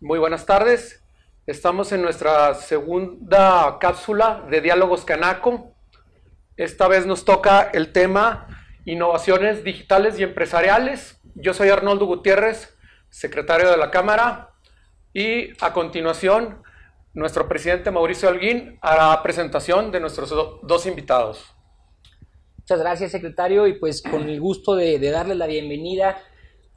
Muy buenas tardes. Estamos en nuestra segunda cápsula de Diálogos Canaco. Esta vez nos toca el tema innovaciones digitales y empresariales. Yo soy Arnoldo Gutiérrez, secretario de la Cámara, y a continuación nuestro presidente Mauricio Alguín hará presentación de nuestros dos invitados. Muchas gracias, secretario, y pues con el gusto de, darle la bienvenida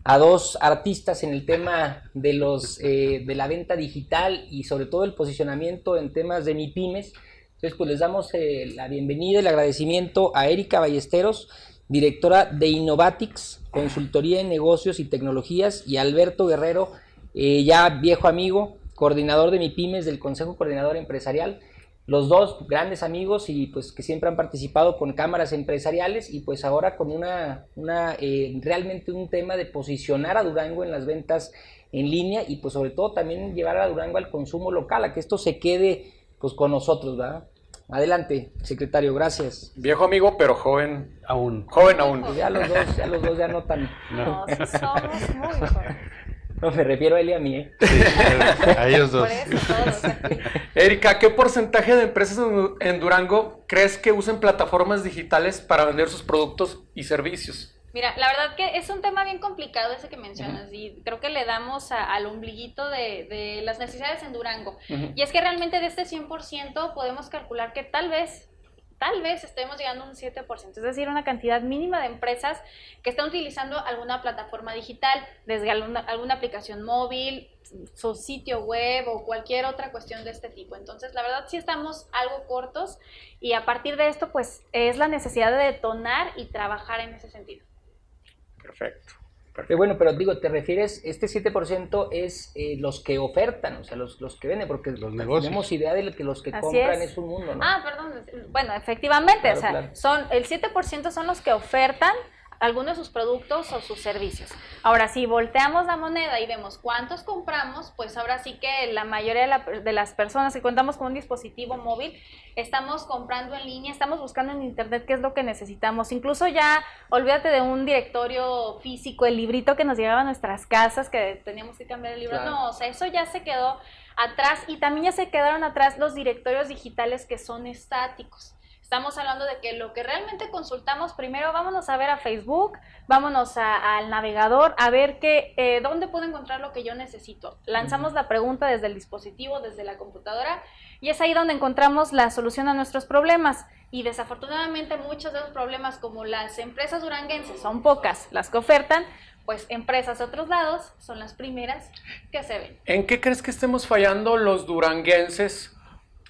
a dos artistas en el tema de, los, eh, de la venta digital y sobre todo el posicionamiento en temas de MIPIMES. Entonces, pues les damos eh, la bienvenida y el agradecimiento a Erika Ballesteros, directora de Innovatics, consultoría en negocios y tecnologías, y Alberto Guerrero, eh, ya viejo amigo, coordinador de MIPIMES del Consejo Coordinador Empresarial. Los dos grandes amigos y pues que siempre han participado con cámaras empresariales y pues ahora con una, una eh, realmente un tema de posicionar a Durango en las ventas en línea y pues sobre todo también llevar a Durango al consumo local, a que esto se quede pues con nosotros, ¿verdad? Adelante, secretario, gracias. Viejo amigo, pero joven aún. Joven aún. Pues ya los dos, ya los dos ya no tan. No, somos muy jóvenes. No, me refiero a él y a mí, ¿eh? a ellos dos. Erika, ¿qué porcentaje de empresas en Durango crees que usen plataformas digitales para vender sus productos y servicios? Mira, la verdad que es un tema bien complicado ese que mencionas y creo que le damos al ombliguito de, las necesidades en Durango. Y es que realmente de este 100% podemos calcular que tal vez tal vez estemos llegando a un 7%, es decir, una cantidad mínima de empresas que están utilizando alguna plataforma digital, desde alguna, alguna, aplicación móvil, su sitio web o cualquier otra cuestión de este tipo. Entonces, la verdad sí estamos algo cortos y a partir de esto, pues es la necesidad de detonar y trabajar en ese sentido. Perfecto. Pero bueno, pero digo, te refieres, este 7% es eh, los que ofertan, o sea, los, los que venden, porque los negocios. tenemos idea de que los que compran es. un mundo, ¿no? Ah, perdón, bueno, efectivamente, o sea, son, el 7% son los que ofertan algunos de sus productos o sus servicios. Ahora, si volteamos la moneda y vemos cuántos compramos, pues ahora sí que la mayoría de, las personas que contamos con un dispositivo móvil, estamos comprando en línea, estamos buscando en internet qué es lo que necesitamos. Incluso ya, olvídate de un directorio físico, el librito que nos llegaba a nuestras casas, que teníamos que cambiar el libro. No, o sea, eso ya se quedó atrás y también ya se quedaron atrás los directorios digitales que son estáticos. Estamos hablando de que lo que realmente consultamos, primero vámonos a ver a Facebook, vámonos al navegador, a ver qué, eh, dónde puedo encontrar lo que yo necesito. Lanzamos la pregunta desde el dispositivo, desde la computadora, y es ahí donde encontramos la solución a nuestros problemas. Y desafortunadamente muchos de los problemas, como las empresas duranguenses, son pocas las que ofertan, pues empresas de otros lados son las primeras que se ven. ¿En qué crees que estemos fallando los duranguenses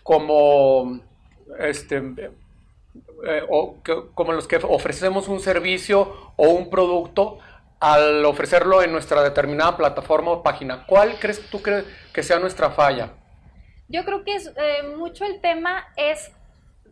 como este, eh, o como los que ofrecemos un servicio o un producto al ofrecerlo en nuestra determinada plataforma o página. ¿Cuál crees tú que sea nuestra falla? Yo creo que es, eh, mucho el tema es,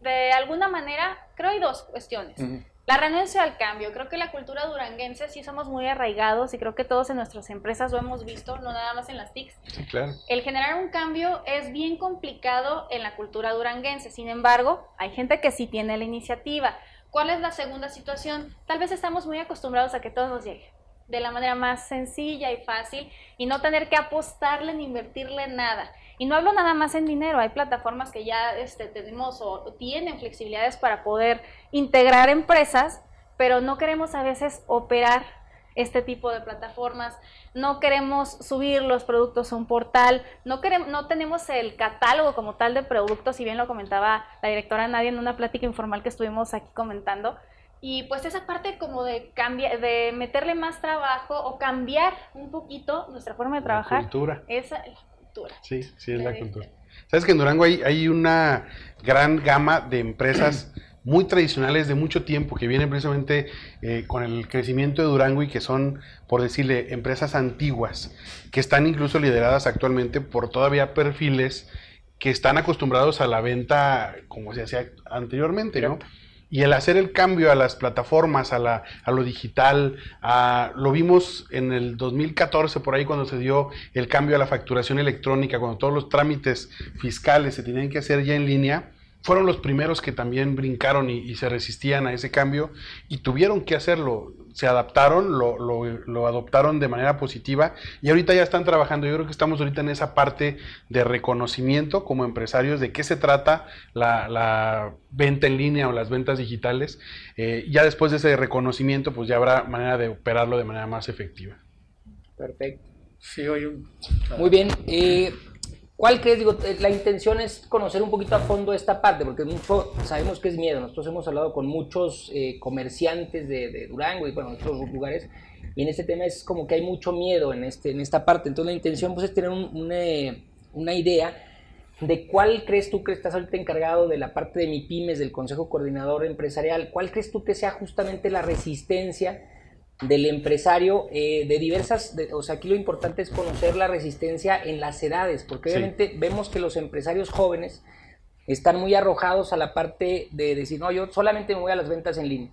de alguna manera, creo hay dos cuestiones. La renuncia al cambio. Creo que la cultura duranguense sí somos muy arraigados y creo que todos en nuestras empresas lo hemos visto, no nada más en las TICs. Sí, claro. El generar un cambio es bien complicado en la cultura duranguense. Sin embargo, hay gente que sí tiene la iniciativa. ¿Cuál es la segunda situación? Tal vez estamos muy acostumbrados a que todo nos llegue de la manera más sencilla y fácil y no tener que apostarle ni invertirle nada. Y no hablo nada más en dinero, hay plataformas que ya este, tenemos o tienen flexibilidades para poder integrar empresas, pero no queremos a veces operar este tipo de plataformas, no queremos subir los productos a un portal, no, queremos, no tenemos el catálogo como tal de productos, si bien lo comentaba la directora Nadia en una plática informal que estuvimos aquí comentando, y pues esa parte como de cambiar, de meterle más trabajo o cambiar un poquito nuestra forma de trabajar. La cultura. Esa, Sí, sí, es la, cultura. Sabes que en Durango hay, hay una gran gama de empresas muy tradicionales de mucho tiempo que vienen precisamente eh, con el crecimiento de Durango y que son, por decirle, empresas antiguas, que están incluso lideradas actualmente por todavía perfiles que están acostumbrados a la venta como se hacía anteriormente, ¿no? Y el hacer el cambio a las plataformas, a, la, a lo digital, a, lo vimos en el 2014 por ahí cuando se dio el cambio a la facturación electrónica, cuando todos los trámites fiscales se tenían que hacer ya en línea, fueron los primeros que también brincaron y, se resistían a ese cambio y tuvieron que hacerlo. Se adaptaron, lo, lo, adoptaron de manera positiva y ahorita ya están trabajando. Yo creo que estamos ahorita en esa parte de reconocimiento como empresarios de qué se trata la, venta en línea o las ventas digitales. Eh, ya después de ese reconocimiento, pues ya habrá manera de operarlo de manera más efectiva. Perfecto. Sí, oye. Muy bien. Eh, ¿Cuál crees? Digo, eh, la intención es conocer un poquito a fondo esta parte, porque mucho sabemos que es miedo. Nosotros hemos hablado con muchos eh, comerciantes de, Durango y bueno, otros lugares, y en este tema es como que hay mucho miedo en, este, en esta parte. Entonces la intención pues, es tener una idea de cuál crees tú que estás ahorita encargado de la parte de MIPIMES, del Consejo Coordinador Empresarial, cuál crees tú que sea justamente la resistencia del empresario eh, de diversas, o sea, aquí lo importante es conocer la resistencia en las edades, porque obviamente vemos que los empresarios jóvenes están muy arrojados a la parte de decir, no, yo solamente me voy a las ventas en línea.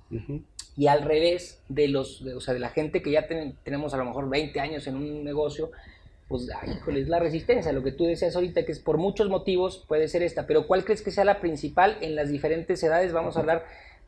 Y al revés de los, o sea, de la gente que ya tenemos a lo mejor 20 años en un negocio, pues, ay, híjole, es la resistencia, lo que tú decías ahorita, que es por muchos motivos puede ser esta, pero ¿cuál crees que sea la principal en las diferentes edades? Vamos a hablar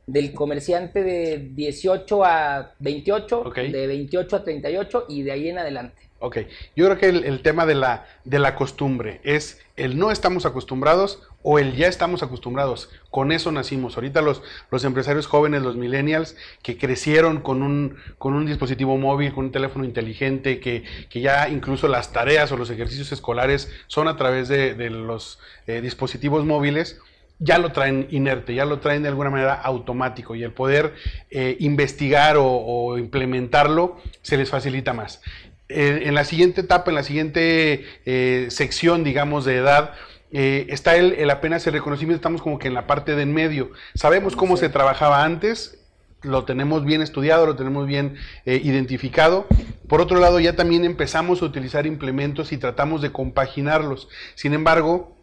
del comerciante de 18 a 28, de 28 a 38 y de ahí en adelante. Ok, yo creo que el, tema de la, de la costumbre es el no estamos acostumbrados o el ya estamos acostumbrados. Con eso nacimos. Ahorita los, los empresarios jóvenes, los millennials, que crecieron con un, con un dispositivo móvil, con un teléfono inteligente, que, que ya incluso las tareas o los ejercicios escolares son a través de, los eh, dispositivos móviles ya lo traen inerte, ya lo traen de alguna manera automático y el poder eh, investigar o, implementarlo se les facilita más. en la siguiente etapa, en la siguiente eh, sección, digamos, de edad, eh, está el, apenas el reconocimiento, estamos como que en la parte de en medio. Sabemos cómo se trabajaba antes, lo tenemos bien estudiado, lo tenemos bien identificado. Por otro lado, ya también empezamos a utilizar implementos y tratamos de compaginarlos. Sin embargo,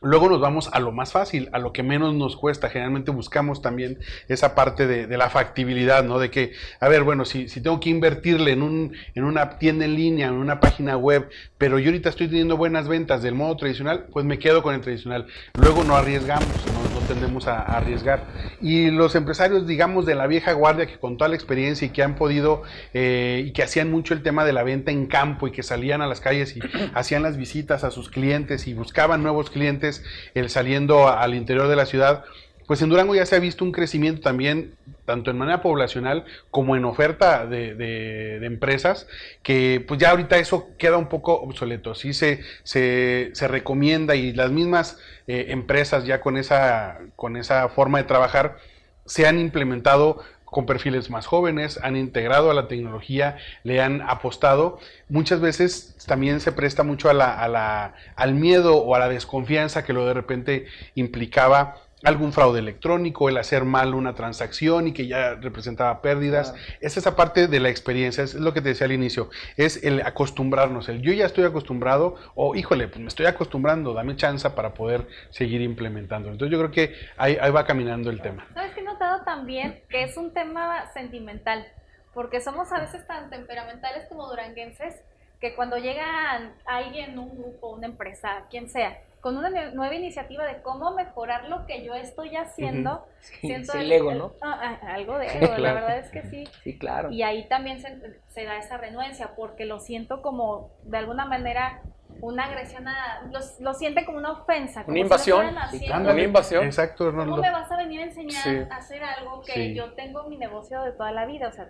Luego nos vamos a lo más fácil, a lo que menos nos cuesta. Generalmente buscamos también esa parte de, la factibilidad, ¿no? De que, a ver, bueno, si, si tengo que invertirle en, un, en una tienda en línea, en una página web, pero yo ahorita estoy teniendo buenas ventas del modo tradicional, pues me quedo con el tradicional. Luego no arriesgamos, no, tendemos a, arriesgar. Y los empresarios, digamos, de la vieja guardia, que con toda la experiencia y que han podido, eh, y que hacían mucho el tema de la venta en campo y que salían a las calles y hacían las visitas a sus clientes y buscaban nuevos clientes, el saliendo al interior de la ciudad, pues en Durango ya se ha visto un crecimiento también, tanto en manera poblacional como en oferta de, empresas, que pues ya ahorita eso queda un poco obsoleto. Sí se, se, recomienda y las mismas eh, empresas ya con esa, con esa forma de trabajar se han implementado con perfiles más jóvenes, han integrado a la tecnología, le han apostado. Muchas veces también se presta mucho a la, al miedo o a la desconfianza que lo de repente implicaba algún fraude electrónico, el hacer mal una transacción y que ya representaba pérdidas. Es esa parte de la experiencia, es lo que te decía al inicio, es el acostumbrarnos, el yo ya estoy acostumbrado o híjole, pues me estoy acostumbrando, dame chance para poder seguir implementando. Entonces yo creo que ahí, ahí va caminando el tema. ¿Sabes que he notado también que es un tema sentimental? Porque somos a veces tan temperamentales como duranguenses que cuando llega alguien, un grupo, una empresa, quien sea, con una nueva iniciativa de cómo mejorar lo que yo estoy haciendo. siento el, ego, ¿no? Ah, ah, algo de ego, la verdad es que sí. Sí, claro. Y ahí también se, da esa renuencia, porque lo siento como, de alguna manera, una agresión a... Lo, siente como una ofensa. una invasión. una invasión. Exacto, ¿Cómo me vas a venir a enseñar a hacer algo que yo tengo mi negocio de toda la vida? O sea,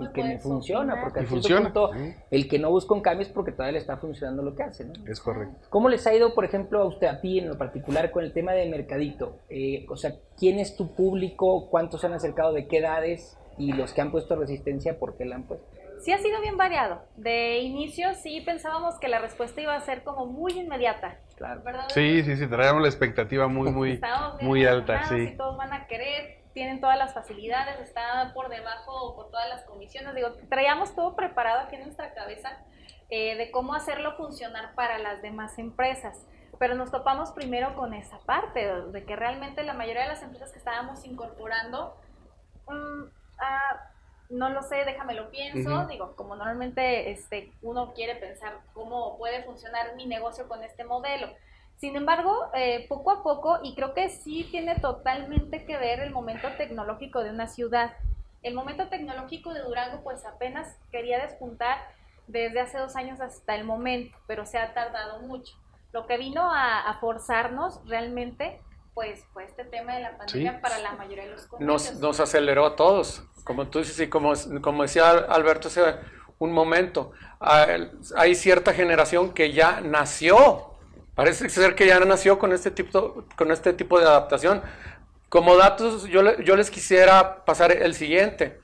y que me funciona, porque al funciona. Punto, el que no busca un cambio es porque todavía le está funcionando lo que hace, ¿no? Es correcto. ¿Cómo les ha ido, por ejemplo, a usted, a ti en lo particular, con el tema de mercadito? Eh, o sea, ¿quién es tu público? ¿Cuántos se han acercado? ¿De qué edades? Y los que han puesto resistencia, ¿por qué la han puesto? Sí ha sido bien variado. De inicio sí pensábamos que la respuesta iba a ser como muy inmediata. Claro. Sí, sí, sí, traíamos la expectativa muy, muy, muy alta. Sí. todos van a querer tienen todas las facilidades, está por debajo por todas las comisiones. Digo, traíamos todo preparado aquí en nuestra cabeza eh, de cómo hacerlo funcionar para las demás empresas. Pero nos topamos primero con esa parte, de que realmente la mayoría de las empresas que estábamos incorporando, mm, ah, no lo sé, déjame lo pienso. Digo, como normalmente este, uno quiere pensar cómo puede funcionar mi negocio con este modelo Sin embargo, eh, poco a poco, y creo que sí tiene totalmente que ver el momento tecnológico de una ciudad. El momento tecnológico de Durango pues apenas quería despuntar desde hace dos años hasta el momento, pero se ha tardado mucho. Lo que vino a, forzarnos realmente pues fue este tema de la pandemia para la mayoría de los nos, nos, aceleró a todos, como tú dices y como, como decía Alberto hace un momento, hay cierta generación que ya nació Parece ser que ya nació con este tipo, con este tipo de adaptación. Como datos, yo, yo les quisiera pasar el siguiente.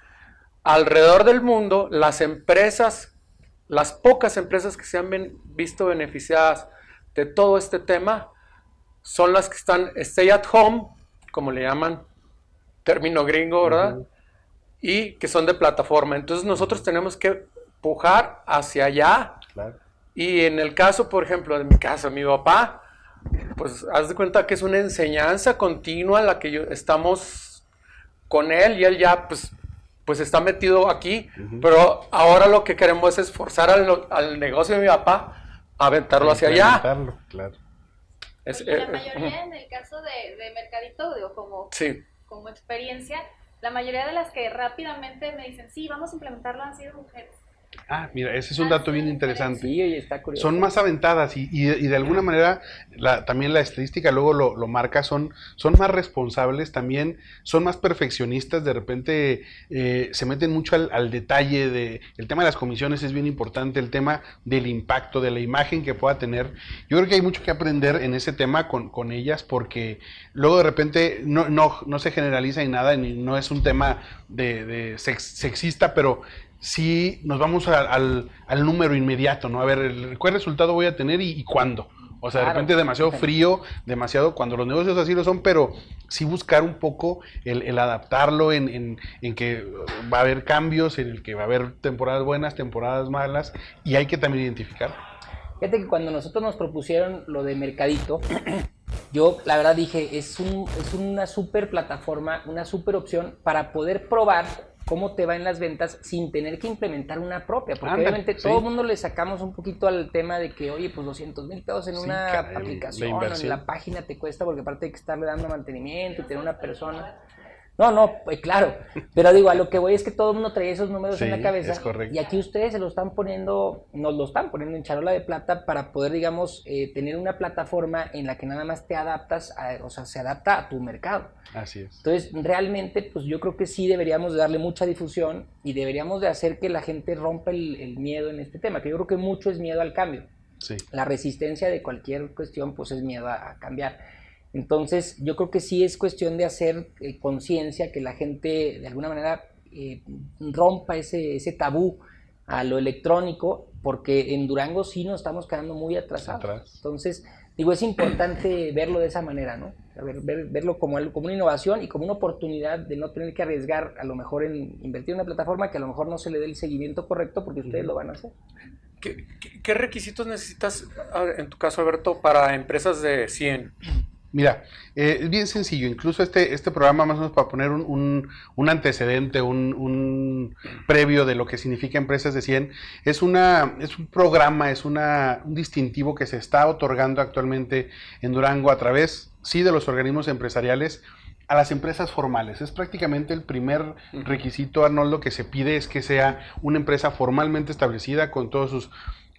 Alrededor del mundo, las empresas, las pocas empresas que se han visto beneficiadas de todo este tema, son las que están stay at home, como le llaman, término gringo, ¿verdad? Y que son de plataforma. Entonces nosotros tenemos que pujar hacia allá. Claro y en el caso, por ejemplo, de mi caso, mi papá, pues haz de cuenta que es una enseñanza continua la que yo, estamos con él y él ya pues, pues está metido aquí, pero ahora lo que queremos es forzar al, negocio de mi papá a aventarlo hacia allá. Claro. Es, la eh, mayoría en el caso de, de Mercadito, digo, como, como experiencia, la mayoría de las que rápidamente me dicen, sí, vamos a implementarlo han sido mujeres. Ah, mira, ese es un dato bien interesante. Son más aventadas y, de alguna manera también la estadística luego lo, marca, son, son más responsables, también son más perfeccionistas, de repente eh, se meten mucho al, detalle de, el tema de las comisiones es bien importante, el tema del impacto, de la imagen que pueda tener. Yo creo que hay mucho que aprender en ese tema con, ellas porque luego de repente no, no, se generaliza ni nada, ni, no es un tema de, sexista, pero si nos vamos al, número inmediato, ¿no? A ver, el, ¿cuál resultado voy a tener y, cuándo? O sea, de repente demasiado frío, demasiado, cuando los negocios así lo son, pero sí buscar un poco el, adaptarlo en, que va a haber cambios, en el que va a haber temporadas buenas, temporadas malas, y hay que también identificar. Fíjate que cuando nosotros nos propusieron lo de Mercadito, yo la verdad dije, es, un, es una super plataforma, una super opción para poder probar cómo te va en las ventas sin tener que implementar una propia. Porque obviamente todo el mundo le sacamos un poquito al tema de que, oye, pues 200 mil pesos en una aplicación, en la página te cuesta porque aparte hay que estarle dando mantenimiento y tener una persona. No, no, pues claro. Pero digo, a lo que voy es que todo el mundo trae esos números en la cabeza. Es correcto. Y aquí ustedes se lo están poniendo, nos lo están poniendo en charola de plata para poder, digamos, eh, tener una plataforma en la que nada más te adaptas, o sea, se adapta a tu mercado. Así es. Entonces, realmente, pues yo creo que sí deberíamos darle mucha difusión y deberíamos de hacer que la gente rompa el, miedo en este tema, que yo creo que mucho es miedo al cambio. Sí. La resistencia de cualquier cuestión, pues es miedo a cambiar. Entonces, yo creo que sí es cuestión de hacer eh, conciencia, que la gente de alguna manera eh, rompa ese, ese tabú a lo electrónico, porque en Durango sí nos estamos quedando muy atrasados. Entonces, digo, es importante verlo de esa manera, ¿no? verlo como, como una innovación y como una oportunidad de no tener que arriesgar a lo mejor en invertir en una plataforma que a lo mejor no se le dé el seguimiento correcto porque ustedes lo van a hacer. ¿Qué, qué requisitos necesitas, en tu caso, Alberto, para empresas de 100? Mira, eh, es bien sencillo, incluso este, este programa más o menos para poner un, un, antecedente, un, un, previo de lo que significa Empresas de 100, es, una, es un programa, es una, un distintivo que se está otorgando actualmente en Durango a través, sí, de los organismos empresariales a las empresas formales. Es prácticamente el primer requisito, Arnoldo, que se pide es que sea una empresa formalmente establecida con todos sus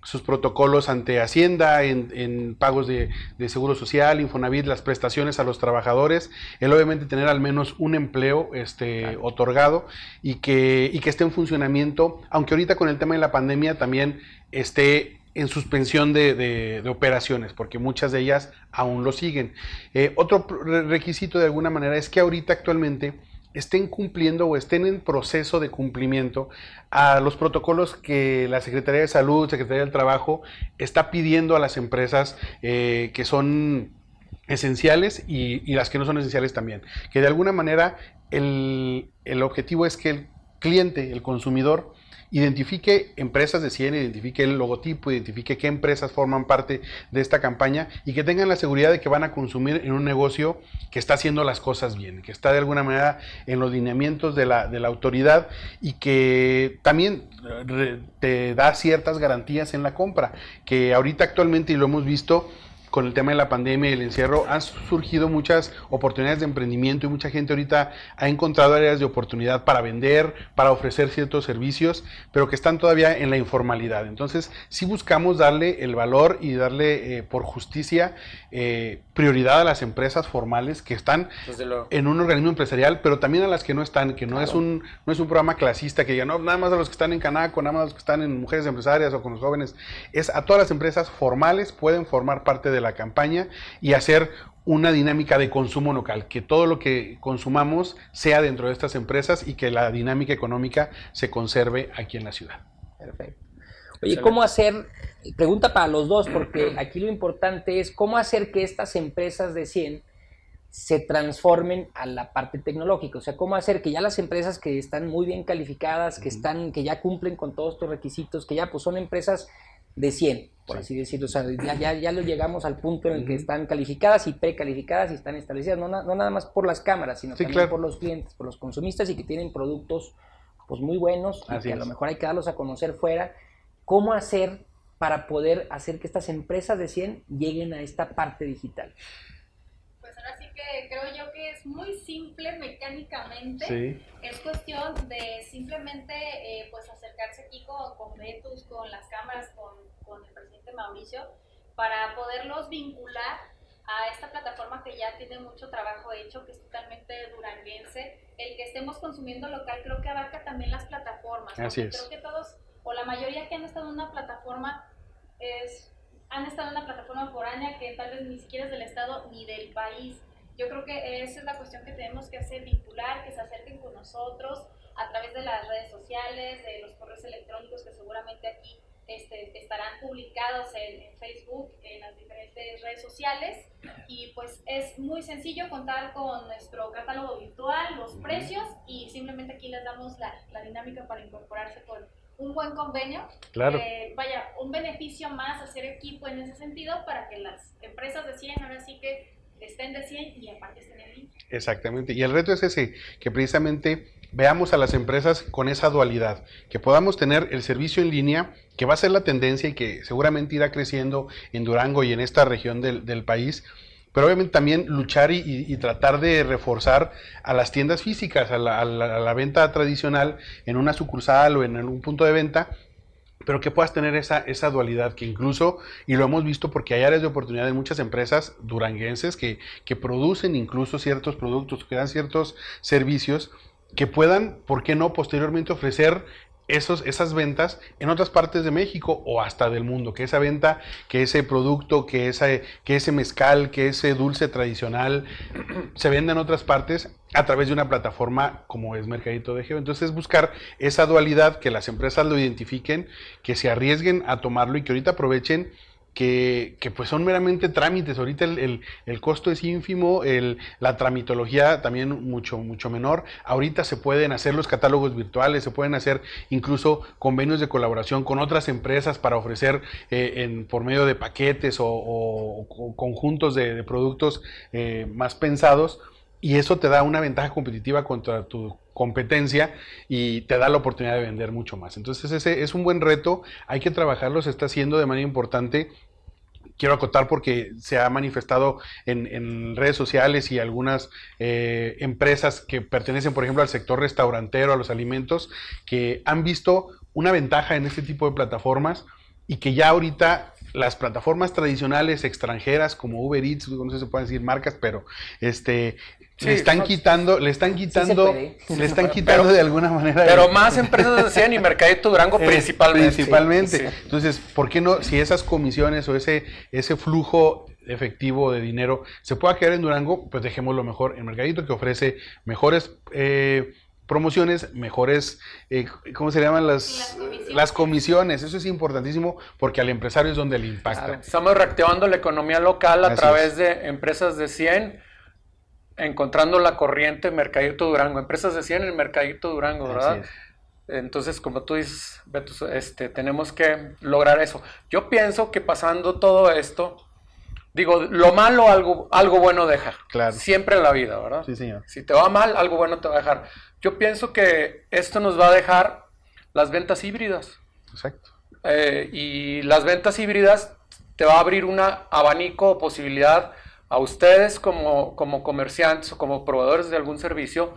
sus protocolos ante Hacienda en, pagos de, seguro social, Infonavit, las prestaciones a los trabajadores, el obviamente tener al menos un empleo este, otorgado y que, y que esté en funcionamiento, aunque ahorita con el tema de la pandemia también esté en suspensión de, operaciones, porque muchas de ellas aún lo siguen. Eh, otro requisito de alguna manera es que ahorita actualmente estén cumpliendo o estén en proceso de cumplimiento a los protocolos que la Secretaría de Salud, Secretaría del Trabajo está pidiendo a las empresas eh, que son esenciales y, las que no son esenciales también. Que de alguna manera el, el objetivo es que el cliente, el consumidor, identifique empresas de 100, identifique el logotipo, identifique qué empresas forman parte de esta campaña y que tengan la seguridad de que van a consumir en un negocio que está haciendo las cosas bien, que está de alguna manera en los lineamientos de la, de la autoridad y que también te da ciertas garantías en la compra, que ahorita actualmente, y lo hemos visto, con el tema de la pandemia y el encierro, han surgido muchas oportunidades de emprendimiento y mucha gente ahorita ha encontrado áreas de oportunidad para vender, para ofrecer ciertos servicios, pero que están todavía en la informalidad. Entonces, sí buscamos darle el valor y darle eh, por justicia eh, prioridad a las empresas formales que están en un organismo empresarial, pero también a las que no están, que no, es, un, no es un programa clasista que diga, no, nada más a los que están en Canaco, nada más a los que están en mujeres empresarias o con los jóvenes, es a todas las empresas formales pueden formar parte de la campaña y hacer una dinámica de consumo local, que todo lo que consumamos sea dentro de estas empresas y que la dinámica económica se conserve aquí en la ciudad. Perfecto. Oye, ¿cómo hacer? Pregunta para los dos, porque aquí lo importante es cómo hacer que estas empresas de 100 se transformen a la parte tecnológica, o sea, cómo hacer que ya las empresas que están muy bien calificadas, que están, que ya cumplen con todos estos requisitos, que ya pues son empresas de 100, por así decirlo. O sea, ya, ya, lo llegamos al punto en el que están calificadas y precalificadas y están establecidas, no, no nada más por las cámaras, sino también por los clientes, por los consumistas y que tienen productos pues muy buenos y que a lo mejor hay que darlos a conocer fuera. ¿Cómo hacer para poder hacer que estas empresas de 100 lleguen a esta parte digital? Creo yo que es muy simple mecánicamente. Es cuestión de simplemente eh, pues acercarse aquí con, con Betus, con las cámaras, con, con el presidente Mauricio, para poderlos vincular a esta plataforma que ya tiene mucho trabajo hecho, que es totalmente duranguense. El que estemos consumiendo local creo que abarca también las plataformas. Así es. Creo que todos, o la mayoría que han estado en una plataforma, es, han estado en una plataforma foránea que tal vez ni siquiera es del Estado ni del país. Yo creo que esa es la cuestión que tenemos que hacer, vincular, que se acerquen con nosotros a través de las redes sociales, de los correos electrónicos que seguramente aquí este, estarán publicados en, Facebook, en las diferentes redes sociales. Y pues es muy sencillo contar con nuestro catálogo virtual, los precios y simplemente aquí les damos la, la dinámica para incorporarse con un buen convenio. Claro. vaya, un beneficio más hacer equipo en ese sentido para que las empresas decían ahora sí que estén de 100 y aparte estén en línea. Exactamente. Y el reto es ese, que precisamente veamos a las empresas con esa dualidad, que podamos tener el servicio en línea, que va a ser la tendencia y que seguramente irá creciendo en Durango y en esta región del, país, pero obviamente también luchar y, tratar de reforzar a las tiendas físicas, a la, venta tradicional en una sucursal o en algún punto de venta, pero que puedas tener esa, esa dualidad que incluso, y lo hemos visto porque hay áreas de oportunidad en muchas empresas duranguenses que, que producen incluso ciertos productos, que dan ciertos servicios, que puedan, ¿por qué no?, posteriormente ofrecer esos, esas ventas en otras partes de México o hasta del mundo, que esa venta, que ese producto, que, esa, que ese mezcal, que ese dulce tradicional se venda en otras partes a través de una plataforma como es Mercadito de Geo. Entonces buscar esa dualidad, que las empresas lo identifiquen, que se arriesguen a tomarlo y que ahorita aprovechen que, pues son meramente trámites. Ahorita el, costo es ínfimo, el, la tramitología también mucho, mucho menor. Ahorita se pueden hacer los catálogos virtuales, se pueden hacer incluso convenios de colaboración con otras empresas para ofrecer eh, en, por medio de paquetes o, conjuntos de, productos eh, más pensados. Y eso te da una ventaja competitiva contra tu competencia y te da la oportunidad de vender mucho más. Entonces ese es un buen reto, hay que trabajarlo, se está haciendo de manera importante. Quiero acotar porque se ha manifestado en, redes sociales y algunas eh, empresas que pertenecen, por ejemplo, al sector restaurantero, a los alimentos, que han visto una ventaja en este tipo de plataformas y que ya ahorita las plataformas tradicionales extranjeras como Uber Eats, no sé si se pueden decir marcas, pero este le están quitando, le están quitando, le están quitando de alguna manera. Pero más empresas decían y Mercadito Durango principalmente. Principalmente. Entonces, ¿por qué no, si esas comisiones o ese, ese flujo efectivo de dinero se pueda quedar en Durango, pues dejémoslo mejor en Mercadito, que ofrece mejores eh, promociones, mejores, eh, ¿cómo se llaman? Las, las comisiones. Eso es importantísimo porque al empresario es donde le impacta. Estamos reactivando la economía local a través de empresas de 100 encontrando la corriente Mercadito Durango, empresas decían el Mercadito Durango, ¿verdad? Entonces, como tú dices, Beto, este, tenemos que lograr eso. Yo pienso que pasando todo esto, digo, lo malo, algo, algo bueno deja. Claro. Siempre en la vida, ¿verdad? Sí, señor. Si te va mal, algo bueno te va a dejar. Yo pienso que esto nos va a dejar las ventas híbridas. Exacto. Eh, y las ventas híbridas te va a abrir un abanico o posibilidad a ustedes como, como comerciantes o como proveedores de algún servicio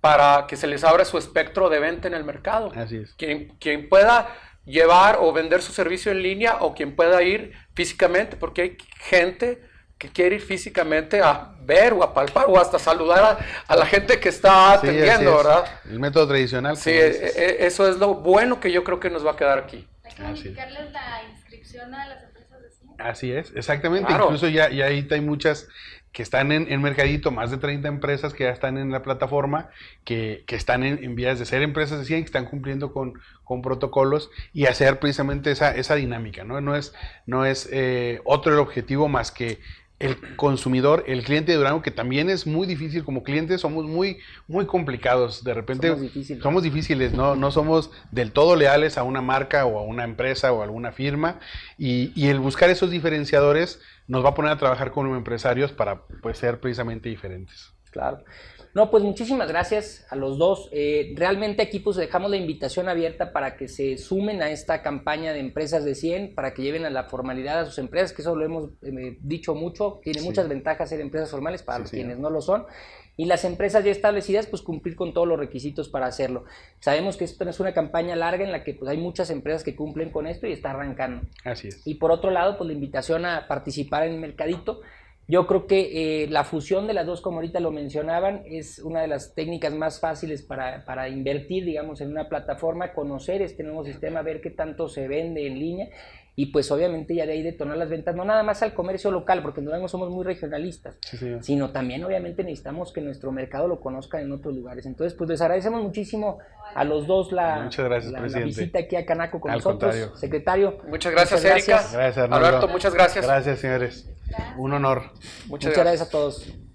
para que se les abra su espectro de venta en el mercado. Así es. Quien, quien pueda llevar o vender su servicio en línea o quien pueda ir físicamente, porque hay gente que quiere ir físicamente a ver o a palpar o hasta saludar a, la gente que está atendiendo, ¿verdad? El método tradicional. Sí, e, e, eso es lo bueno que yo creo que nos va a quedar aquí. Hay que la inscripción a las empresas de cine. Así es, exactamente. Incluso ya, ya ahí hay muchas que están en, en, Mercadito, más de 30 empresas que ya están en la plataforma, que, que están en, en, vías de ser empresas de 100, que están cumpliendo con, con protocolos y hacer precisamente esa, esa dinámica, ¿no? No es, no es eh, otro el objetivo más que el consumidor, el cliente de Durango, que también es muy difícil, como clientes somos muy, muy complicados, de repente somos difíciles, somos difíciles ¿no? no somos del todo leales a una marca o a una empresa o a alguna firma, y, y, el buscar esos diferenciadores nos va a poner a trabajar con los empresarios para pues, ser precisamente diferentes. Claro. No, pues muchísimas gracias a los dos. Eh, realmente aquí pues dejamos la invitación abierta para que se sumen a esta campaña de empresas de 100, para que lleven a la formalidad a sus empresas, que eso lo hemos eh, dicho mucho, tiene muchas ventajas ser empresas formales para quienes no lo son. Y las empresas ya establecidas, pues cumplir con todos los requisitos para hacerlo. Sabemos que esto es una campaña larga en la que pues hay muchas empresas que cumplen con esto y está arrancando. Así es. Y por otro lado, pues la invitación a participar en el mercadito yo creo que eh, la fusión de las dos, como ahorita lo mencionaban, es una de las técnicas más fáciles para, para, invertir, digamos, en una plataforma, conocer este nuevo sistema, ver qué tanto se vende en línea y pues obviamente ya de ahí detonar las ventas, no nada más al comercio local, porque en Durango somos muy regionalistas, sino también obviamente necesitamos que nuestro mercado lo conozca en otros lugares. Entonces, pues les agradecemos muchísimo a los dos la, visita aquí a Canaco con nosotros. Secretario. Muchas gracias, Erika. Gracias, Alberto, muchas gracias. Gracias, señores. Un honor. Muchas, gracias a todos.